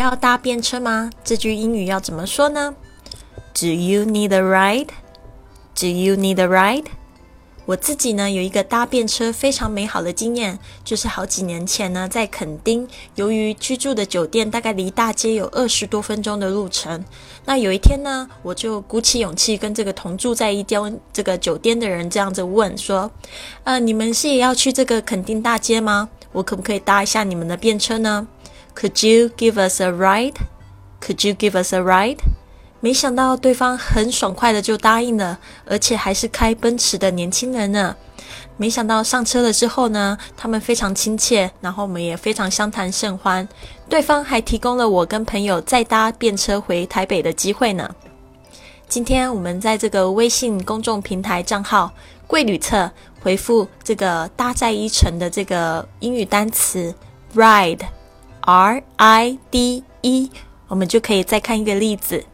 要搭便车吗？这句英语要怎么说呢？Do you need a ride? Do you need a ride? 我自己呢有一个搭便车非常美好的经验，就是好几年前呢在垦丁，由于居住的酒店大概离大街有二十多分钟的路程，那有一天呢我就鼓起勇气跟这个同住在一间这个酒店的人这样子问说，呃，你们是也要去这个垦丁大街吗？我可不可以搭一下你们的便车呢？Could you give us a ride? Could you give us a ride? 没想到对方很爽快的就答应了，而且还是开奔驰的年轻人呢。没想到上车了之后呢，他们非常亲切，然后我们也非常相谈甚欢。对方还提供了我跟朋友再搭便车回台北的机会呢。今天我们在这个微信公众平台账号“贵旅册”回复这个“搭载一程”的这个英语单词 “ride” R I D E，我们就可以再看一个例子。